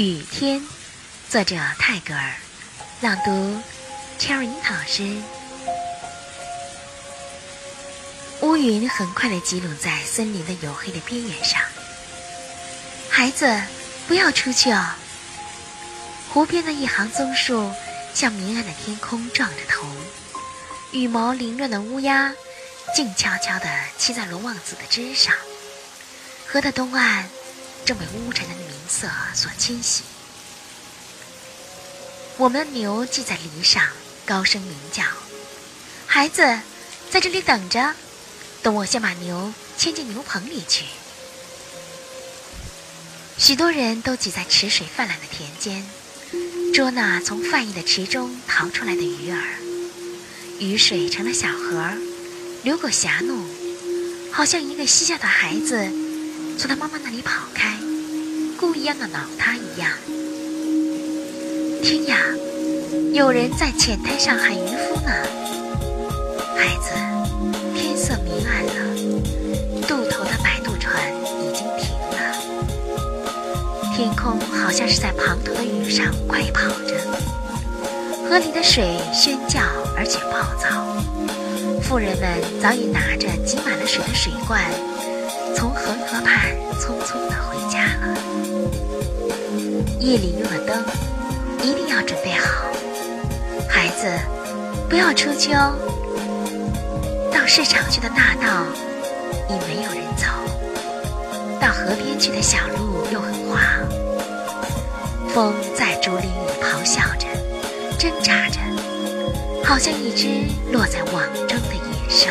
雨天，作者泰戈尔，朗读 Cherry 老师。乌云很快的积拢在森林的黝黑的边缘上。孩子，不要出去哦。湖边的一行棕树向明暗的天空撞着头，羽毛凌乱的乌鸦静悄悄地栖在龙王子的枝上。河的东岸。正被乌沉的明色所侵袭。我们的牛系在篱上，高声鸣叫。孩子，在这里等着，等我先把牛牵进牛棚里去。许多人都挤在池水泛滥的田间，捉那从泛溢的池中逃出来的鱼儿。雨水成了小河，流过狭路，好像一个嬉笑的孩子。从他妈妈那里跑开，故意要挠他一样。听呀，有人在浅滩上喊渔夫呢。孩子，天色明暗了，渡头的摆渡船已经停了。天空好像是在滂沱的雨上快跑着，河里的水喧叫而且暴躁。妇人们早已拿着挤满了水的水罐。从恒河畔匆匆地回家了。夜里用的灯一定要准备好。孩子，不要出去哦。到市场去的大道已没有人走，到河边去的小路又很滑。风在竹林里咆哮着，挣扎着，好像一只落在网中的野兽。